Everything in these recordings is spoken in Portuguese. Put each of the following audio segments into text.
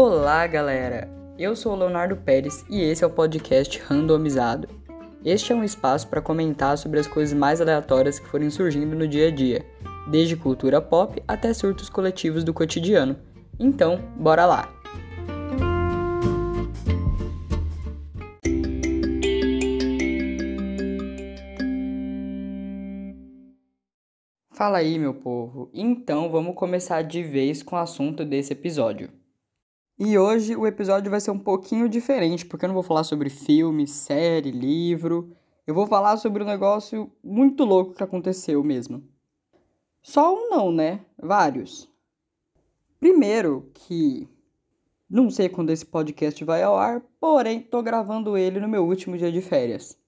Olá, galera! Eu sou o Leonardo Pérez e esse é o podcast Randomizado. Este é um espaço para comentar sobre as coisas mais aleatórias que forem surgindo no dia a dia, desde cultura pop até surtos coletivos do cotidiano. Então, bora lá! Fala aí, meu povo. Então, vamos começar de vez com o assunto desse episódio. E hoje o episódio vai ser um pouquinho diferente, porque eu não vou falar sobre filme, série, livro. Eu vou falar sobre um negócio muito louco que aconteceu mesmo. Só um não, né? Vários. Primeiro que não sei quando esse podcast vai ao ar, porém tô gravando ele no meu último dia de férias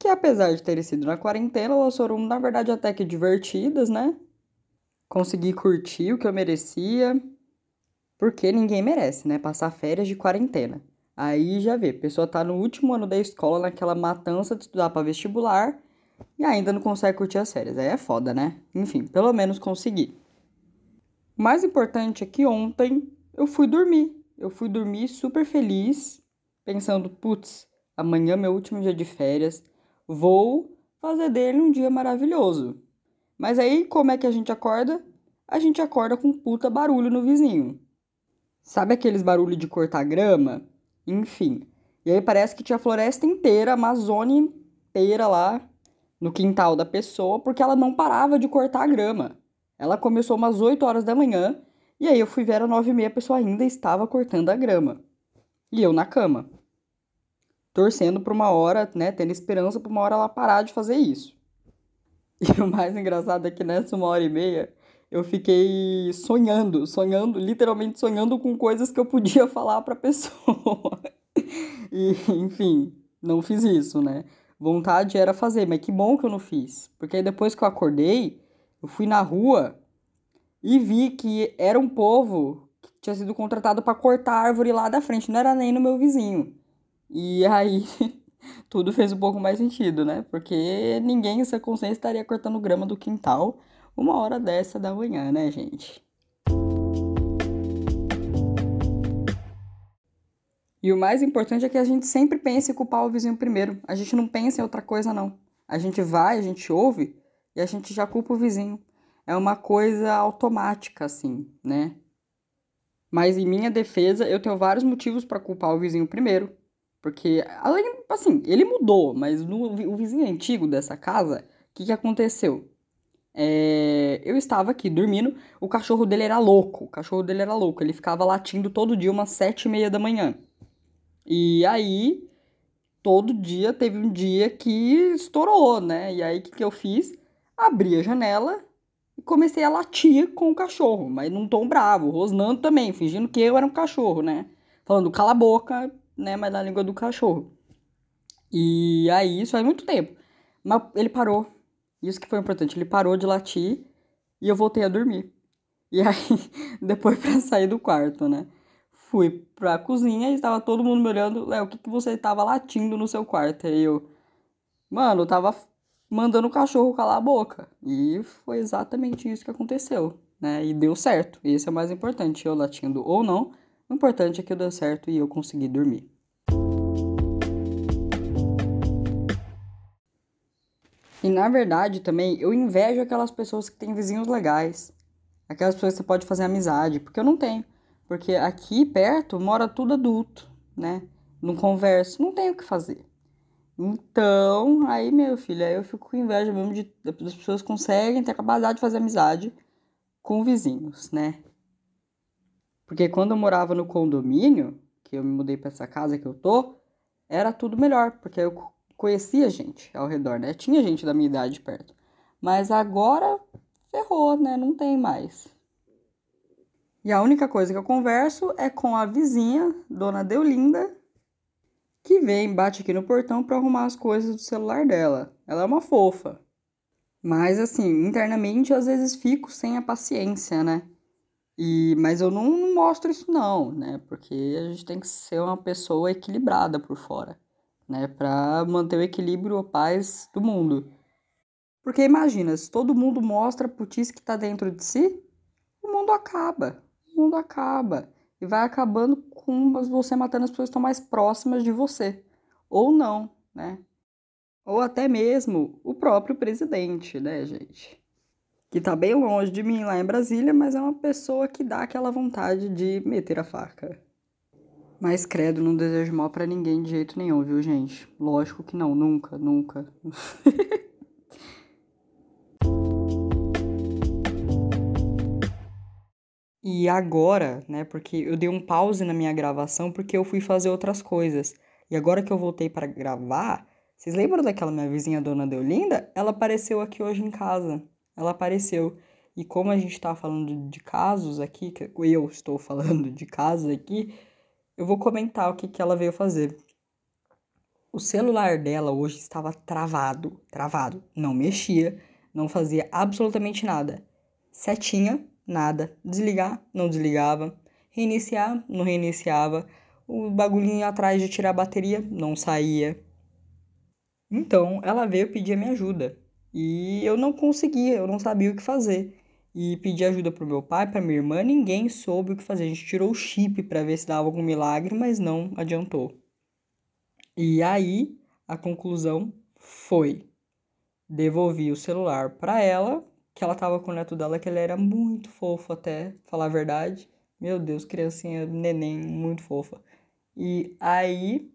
que apesar de terem sido na quarentena, elas foram, na verdade, até que divertidas, né? Consegui curtir o que eu merecia, porque ninguém merece, né? Passar férias de quarentena. Aí já vê, a pessoa tá no último ano da escola, naquela matança de estudar para vestibular, e ainda não consegue curtir as férias. Aí é foda, né? Enfim, pelo menos consegui. O mais importante é que ontem eu fui dormir. Eu fui dormir super feliz, pensando, putz, amanhã é meu último dia de férias, Vou fazer dele um dia maravilhoso. Mas aí, como é que a gente acorda? A gente acorda com puta barulho no vizinho. Sabe aqueles barulhos de cortar grama? Enfim. E aí parece que tinha a floresta inteira, a Amazônia inteira lá no quintal da pessoa, porque ela não parava de cortar a grama. Ela começou umas 8 horas da manhã, e aí eu fui ver às 9 e meia, a pessoa ainda estava cortando a grama. E eu na cama torcendo para uma hora, né, tendo esperança para uma hora ela parar de fazer isso. E o mais engraçado é que nessa uma hora e meia eu fiquei sonhando, sonhando, literalmente sonhando com coisas que eu podia falar para pessoa. e, enfim, não fiz isso, né? Vontade era fazer, mas que bom que eu não fiz. Porque aí depois que eu acordei, eu fui na rua e vi que era um povo que tinha sido contratado para cortar a árvore lá da frente, não era nem no meu vizinho. E aí tudo fez um pouco mais sentido, né? Porque ninguém em sua consciência estaria cortando grama do quintal uma hora dessa da manhã, né, gente? E o mais importante é que a gente sempre pense em culpar o vizinho primeiro. A gente não pensa em outra coisa, não. A gente vai, a gente ouve e a gente já culpa o vizinho. É uma coisa automática, assim, né? Mas em minha defesa, eu tenho vários motivos para culpar o vizinho primeiro. Porque, além, assim, ele mudou, mas no, o vizinho antigo dessa casa, o que, que aconteceu? É, eu estava aqui dormindo, o cachorro dele era louco, o cachorro dele era louco, ele ficava latindo todo dia umas sete e meia da manhã. E aí, todo dia, teve um dia que estourou, né? E aí, o que, que eu fiz? Abri a janela e comecei a latir com o cachorro, mas num tom bravo, rosnando também, fingindo que eu era um cachorro, né? Falando, cala a boca, né? Mas na língua do cachorro. E aí, isso faz muito tempo. Mas ele parou. Isso que foi importante. Ele parou de latir e eu voltei a dormir. E aí, depois para sair do quarto, né? Fui pra cozinha e estava todo mundo me olhando. Léo, o que, que você estava latindo no seu quarto? Aí eu, mano, tava mandando o cachorro calar a boca. E foi exatamente isso que aconteceu, né? E deu certo. Esse é o mais importante. Eu latindo ou não, o importante é que deu certo e eu consegui dormir. E na verdade também eu invejo aquelas pessoas que têm vizinhos legais. Aquelas pessoas que você pode fazer amizade, porque eu não tenho. Porque aqui perto mora tudo adulto, né? Não converso, não tenho o que fazer. Então, aí, meu filho, aí eu fico com inveja mesmo de das pessoas conseguem ter a capacidade de fazer amizade com vizinhos, né? Porque quando eu morava no condomínio, que eu me mudei para essa casa que eu tô, era tudo melhor, porque eu conhecia gente ao redor, né? Tinha gente da minha idade perto. Mas agora ferrou, né? Não tem mais. E a única coisa que eu converso é com a vizinha, dona Deolinda, que vem, bate aqui no portão para arrumar as coisas do celular dela. Ela é uma fofa. Mas assim, internamente às vezes fico sem a paciência, né? E, mas eu não, não mostro isso não, né? Porque a gente tem que ser uma pessoa equilibrada por fora, né? Para manter o equilíbrio, a paz do mundo. Porque imagina, se todo mundo mostra a putice que tá dentro de si, o mundo acaba. O mundo acaba. e vai acabando com você matando as pessoas que estão mais próximas de você. Ou não, né? Ou até mesmo o próprio presidente, né, gente? Que tá bem longe de mim lá em Brasília, mas é uma pessoa que dá aquela vontade de meter a faca. Mas credo, não desejo mal para ninguém de jeito nenhum, viu, gente? Lógico que não, nunca, nunca. e agora, né, porque eu dei um pause na minha gravação porque eu fui fazer outras coisas. E agora que eu voltei para gravar, vocês lembram daquela minha vizinha dona Deolinda? Ela apareceu aqui hoje em casa. Ela apareceu. E como a gente tá falando de casos aqui, eu estou falando de casos aqui, eu vou comentar o que, que ela veio fazer. O celular dela hoje estava travado, travado, não mexia, não fazia absolutamente nada. Setinha, nada. Desligar, não desligava. Reiniciar, não reiniciava. O bagulhinho atrás de tirar a bateria, não saía. Então, ela veio pedir a minha ajuda. E eu não conseguia, eu não sabia o que fazer e pedi ajuda pro meu pai, pra minha irmã, ninguém soube o que fazer. A gente tirou o chip para ver se dava algum milagre, mas não adiantou. E aí, a conclusão foi: devolvi o celular para ela, que ela tava com o neto dela, que ele era muito fofo até, falar a verdade. Meu Deus, criancinha, neném, muito fofa. E aí,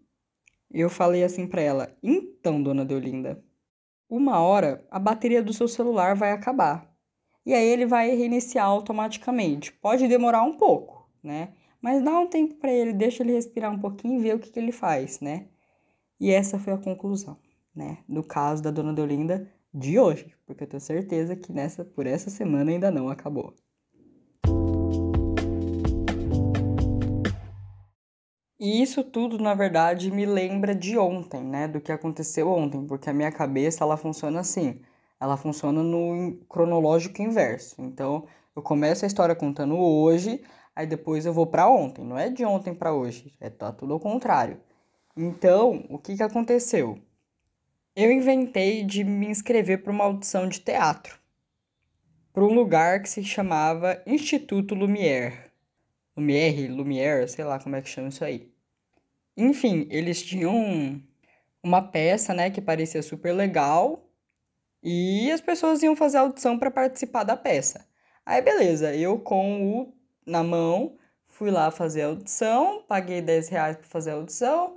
eu falei assim para ela: "Então, dona Deolinda, uma hora a bateria do seu celular vai acabar e aí ele vai reiniciar automaticamente. Pode demorar um pouco, né? Mas dá um tempo para ele, deixa ele respirar um pouquinho e ver o que, que ele faz, né? E essa foi a conclusão, né? Do caso da dona Deolinda de hoje, porque eu tenho certeza que nessa, por essa semana ainda não acabou. E isso tudo, na verdade, me lembra de ontem, né? Do que aconteceu ontem, porque a minha cabeça ela funciona assim ela funciona no cronológico inverso. Então, eu começo a história contando hoje, aí depois eu vou para ontem. Não é de ontem para hoje, é tá tudo ao contrário. Então, o que que aconteceu? Eu inventei de me inscrever para uma audição de teatro, para um lugar que se chamava Instituto Lumière. Lumière, Lumière, sei lá como é que chama isso aí. Enfim, eles tinham uma peça, né, que parecia super legal, e as pessoas iam fazer audição para participar da peça. Aí beleza, eu com o na mão fui lá fazer a audição, paguei 10 reais para fazer a audição,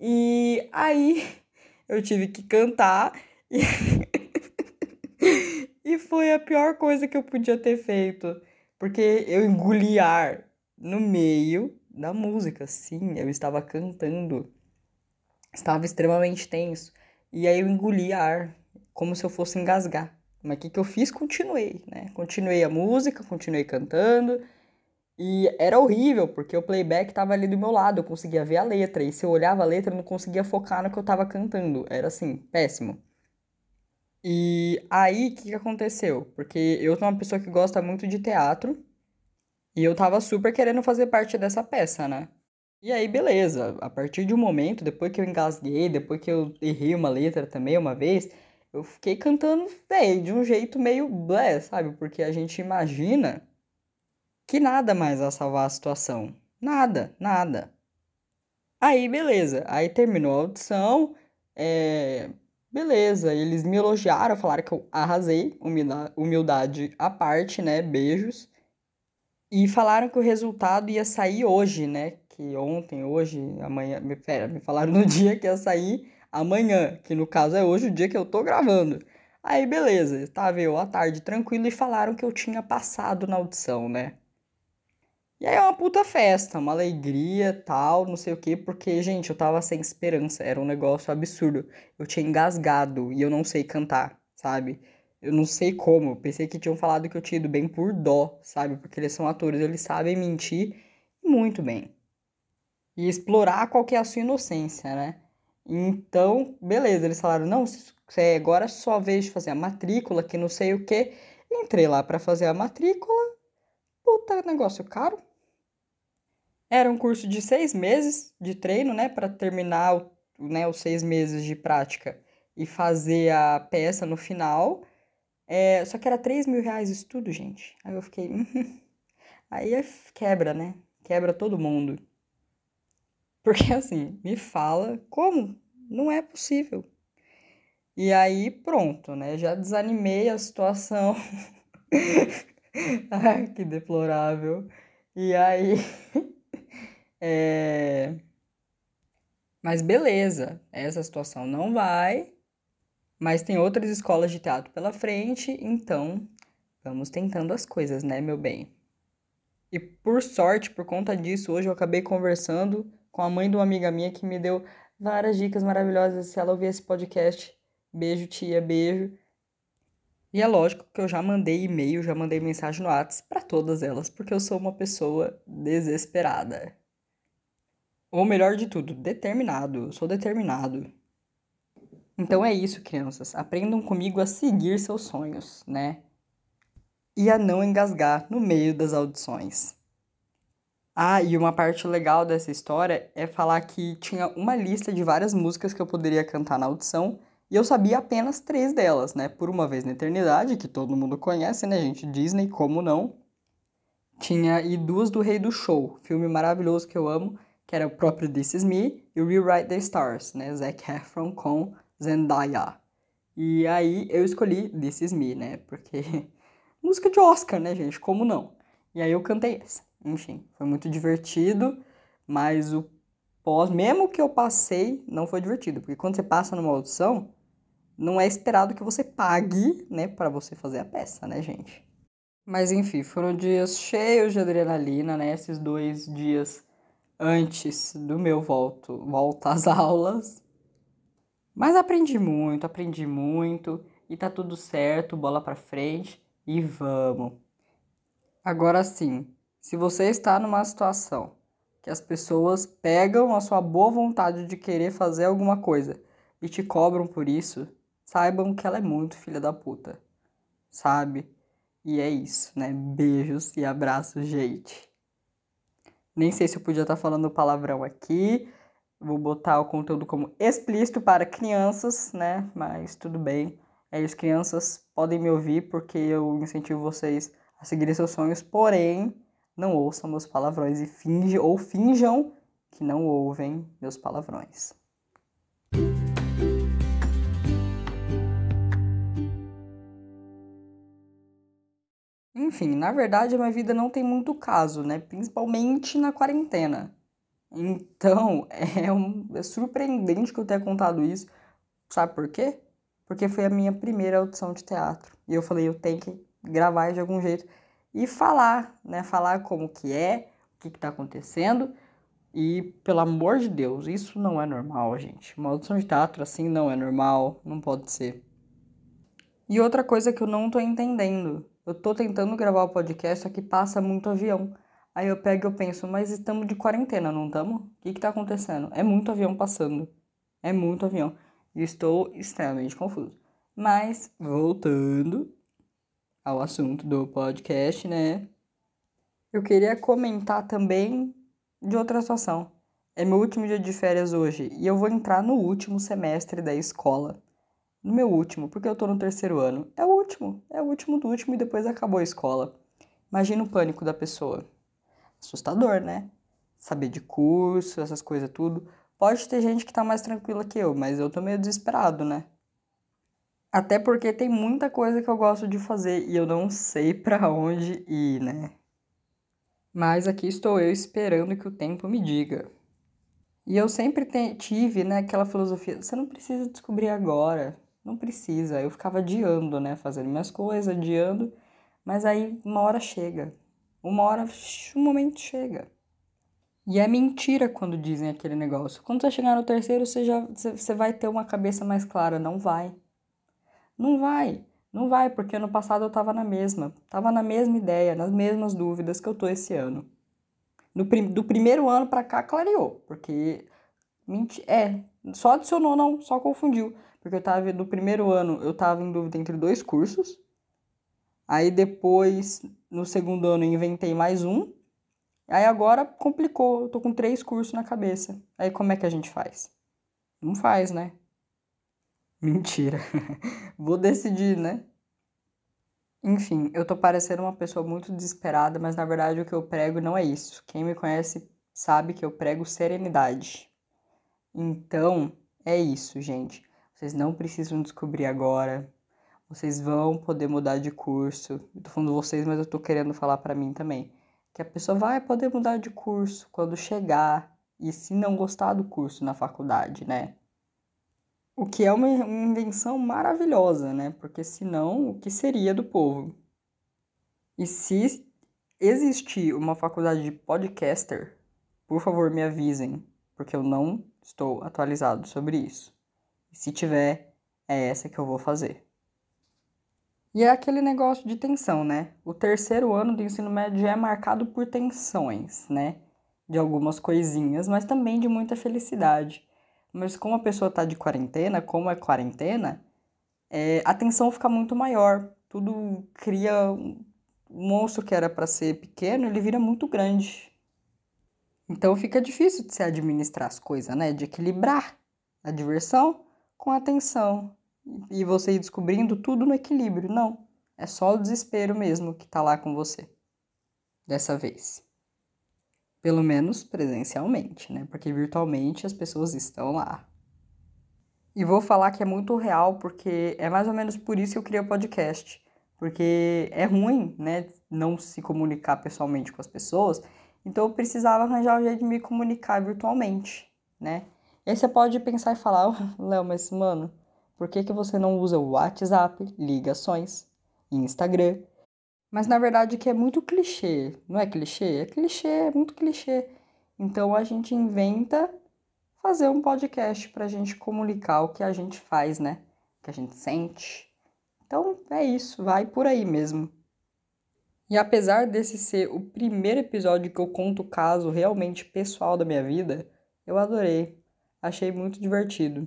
e aí eu tive que cantar e... e foi a pior coisa que eu podia ter feito, porque eu engoli ar no meio da música, sim, eu estava cantando, estava extremamente tenso, e aí eu engoli ar, como se eu fosse engasgar. Mas o que, que eu fiz? Continuei, né? Continuei a música, continuei cantando. E era horrível, porque o playback estava ali do meu lado, eu conseguia ver a letra. E se eu olhava a letra, eu não conseguia focar no que eu estava cantando. Era assim, péssimo. E aí, o que, que aconteceu? Porque eu sou uma pessoa que gosta muito de teatro. E eu tava super querendo fazer parte dessa peça, né? E aí, beleza. A partir de um momento, depois que eu engasguei, depois que eu errei uma letra também uma vez, eu fiquei cantando, velho, de um jeito meio blé, sabe? Porque a gente imagina que nada mais vai salvar a situação. Nada, nada. Aí, beleza. Aí terminou a audição. É... Beleza, eles me elogiaram, falaram que eu arrasei, humildade à parte, né? Beijos. E falaram que o resultado ia sair hoje, né? Que ontem, hoje, amanhã. Pera, me falaram no dia que ia sair amanhã, que no caso é hoje o dia que eu tô gravando. Aí beleza, estava eu à tarde tranquilo e falaram que eu tinha passado na audição, né? E aí é uma puta festa, uma alegria, tal, não sei o quê, porque, gente, eu tava sem esperança, era um negócio absurdo. Eu tinha engasgado e eu não sei cantar, sabe? Eu não sei como, pensei que tinham falado que eu tinha ido bem por dó, sabe? Porque eles são atores, eles sabem mentir muito bem. E explorar qual que é a sua inocência, né? Então, beleza, eles falaram: não, você agora só vejo fazer a matrícula, que não sei o que. Entrei lá para fazer a matrícula. Puta, negócio caro. Era um curso de seis meses de treino, né, para terminar né, os seis meses de prática e fazer a peça no final. É, só que era 3 mil reais isso tudo, gente. Aí eu fiquei. Aí é quebra, né? quebra todo mundo. Porque assim, me fala como? Não é possível. E aí, pronto, né? Já desanimei a situação. Ai, que deplorável. E aí. é... Mas beleza, essa situação não vai. Mas tem outras escolas de teatro pela frente, então vamos tentando as coisas, né, meu bem? E por sorte, por conta disso, hoje eu acabei conversando com a mãe de uma amiga minha que me deu várias dicas maravilhosas. Se ela ouvir esse podcast, beijo, tia, beijo. E é lógico que eu já mandei e-mail, já mandei mensagem no WhatsApp para todas elas, porque eu sou uma pessoa desesperada. Ou melhor de tudo, determinado. Eu sou determinado. Então é isso, crianças. Aprendam comigo a seguir seus sonhos, né? E a não engasgar no meio das audições. Ah, e uma parte legal dessa história é falar que tinha uma lista de várias músicas que eu poderia cantar na audição e eu sabia apenas três delas, né? Por Uma Vez na Eternidade, que todo mundo conhece, né, gente? Disney, como não? Tinha e duas do Rei do Show, filme maravilhoso que eu amo, que era o próprio This Is Me e Rewrite the Stars, né? Zac Efron com Zendaya. E aí eu escolhi This Is Me, né? Porque música de Oscar, né, gente? Como não? E aí eu cantei essa. Enfim, foi muito divertido, mas o pós, mesmo que eu passei, não foi divertido, porque quando você passa numa audição, não é esperado que você pague, né, para você fazer a peça, né, gente? Mas enfim, foram dias cheios de adrenalina, né? Esses dois dias antes do meu volto, volta às aulas. Mas aprendi muito, aprendi muito e tá tudo certo, bola para frente e vamos. Agora sim, se você está numa situação que as pessoas pegam a sua boa vontade de querer fazer alguma coisa e te cobram por isso, saibam que ela é muito filha da puta. Sabe? E é isso, né? Beijos e abraços, gente. Nem sei se eu podia estar falando palavrão aqui. Vou botar o conteúdo como explícito para crianças, né? Mas tudo bem. É isso, crianças podem me ouvir porque eu incentivo vocês a seguirem seus sonhos, porém, não ouçam meus palavrões e finge, ou finjam que não ouvem meus palavrões. Enfim, na verdade a minha vida não tem muito caso, né? Principalmente na quarentena. Então, é, um, é surpreendente que eu tenha contado isso. Sabe por quê? Porque foi a minha primeira audição de teatro. E eu falei, eu tenho que gravar de algum jeito e falar, né? Falar como que é, o que está acontecendo. E, pelo amor de Deus, isso não é normal, gente. Uma audição de teatro assim não é normal, não pode ser. E outra coisa que eu não tô entendendo. Eu tô tentando gravar o podcast, só que passa muito avião. Aí eu pego e eu penso, mas estamos de quarentena, não estamos? O que que tá acontecendo? É muito avião passando. É muito avião. E estou extremamente confuso. Mas, voltando, ao assunto do podcast, né? Eu queria comentar também de outra situação. É meu último dia de férias hoje e eu vou entrar no último semestre da escola. No meu último, porque eu tô no terceiro ano. É o último, é o último do último e depois acabou a escola. Imagina o pânico da pessoa. Assustador, né? Saber de curso, essas coisas tudo. Pode ter gente que tá mais tranquila que eu, mas eu tô meio desesperado, né? Até porque tem muita coisa que eu gosto de fazer e eu não sei para onde ir, né? Mas aqui estou eu esperando que o tempo me diga. E eu sempre tive, né, aquela filosofia, você não precisa descobrir agora, não precisa. Eu ficava adiando, né, fazendo minhas coisas, adiando, mas aí uma hora chega. Uma hora, um momento chega. E é mentira quando dizem aquele negócio. Quando você chegar no terceiro, você já você vai ter uma cabeça mais clara, não vai. Não vai, não vai, porque ano passado eu estava na mesma, estava na mesma ideia, nas mesmas dúvidas que eu tô esse ano. No, do primeiro ano para cá clareou, porque é, só adicionou não, só confundiu, porque eu tava no primeiro ano eu tava em dúvida entre dois cursos. Aí depois, no segundo ano, inventei mais um. Aí agora complicou, eu tô com três cursos na cabeça. Aí como é que a gente faz? Não faz, né? Mentira. Vou decidir, né? Enfim, eu tô parecendo uma pessoa muito desesperada, mas na verdade o que eu prego não é isso. Quem me conhece sabe que eu prego serenidade. Então, é isso, gente. Vocês não precisam descobrir agora. Vocês vão poder mudar de curso. Eu tô falando vocês, mas eu tô querendo falar para mim também. Que a pessoa vai poder mudar de curso quando chegar e se não gostar do curso na faculdade, né? O que é uma invenção maravilhosa, né? Porque senão, o que seria do povo? E se existir uma faculdade de podcaster, por favor me avisem, porque eu não estou atualizado sobre isso. E se tiver, é essa que eu vou fazer. E é aquele negócio de tensão, né? O terceiro ano do ensino médio é marcado por tensões, né? De algumas coisinhas, mas também de muita felicidade. Mas como a pessoa está de quarentena, como é quarentena, é, a tensão fica muito maior. Tudo cria um monstro que era para ser pequeno, ele vira muito grande. Então fica difícil de se administrar as coisas, né? De equilibrar a diversão com a tensão. E você ir descobrindo tudo no equilíbrio. Não. É só o desespero mesmo que tá lá com você. Dessa vez. Pelo menos presencialmente, né? Porque virtualmente as pessoas estão lá. E vou falar que é muito real, porque é mais ou menos por isso que eu criei o podcast. Porque é ruim, né? Não se comunicar pessoalmente com as pessoas. Então eu precisava arranjar um jeito de me comunicar virtualmente, né? E aí você pode pensar e falar, oh, Léo, mas mano, por que, que você não usa o WhatsApp, ligações, Instagram, mas na verdade que é muito clichê, não é clichê? É clichê, é muito clichê. Então a gente inventa fazer um podcast para a gente comunicar o que a gente faz, né? O que a gente sente. Então é isso, vai por aí mesmo. E apesar desse ser o primeiro episódio que eu conto o caso realmente pessoal da minha vida, eu adorei. Achei muito divertido.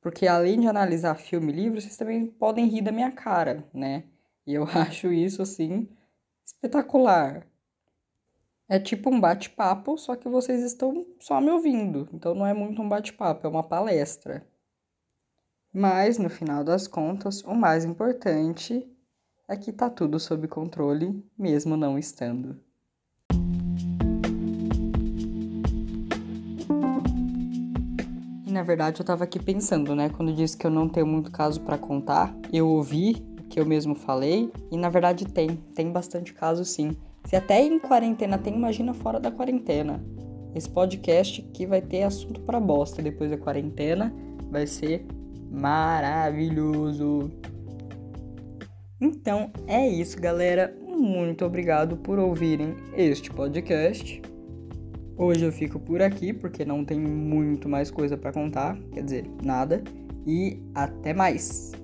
Porque além de analisar filme e livro, vocês também podem rir da minha cara, né? E eu acho isso, assim, espetacular. É tipo um bate-papo, só que vocês estão só me ouvindo. Então não é muito um bate-papo, é uma palestra. Mas, no final das contas, o mais importante é que tá tudo sob controle, mesmo não estando. E na verdade eu tava aqui pensando, né? Quando eu disse que eu não tenho muito caso para contar, eu ouvi que eu mesmo falei, e na verdade tem, tem bastante caso sim. Se até em quarentena tem, imagina fora da quarentena. Esse podcast aqui vai ter assunto para bosta depois da quarentena, vai ser maravilhoso. Então é isso, galera. Muito obrigado por ouvirem este podcast. Hoje eu fico por aqui porque não tem muito mais coisa para contar, quer dizer, nada. E até mais.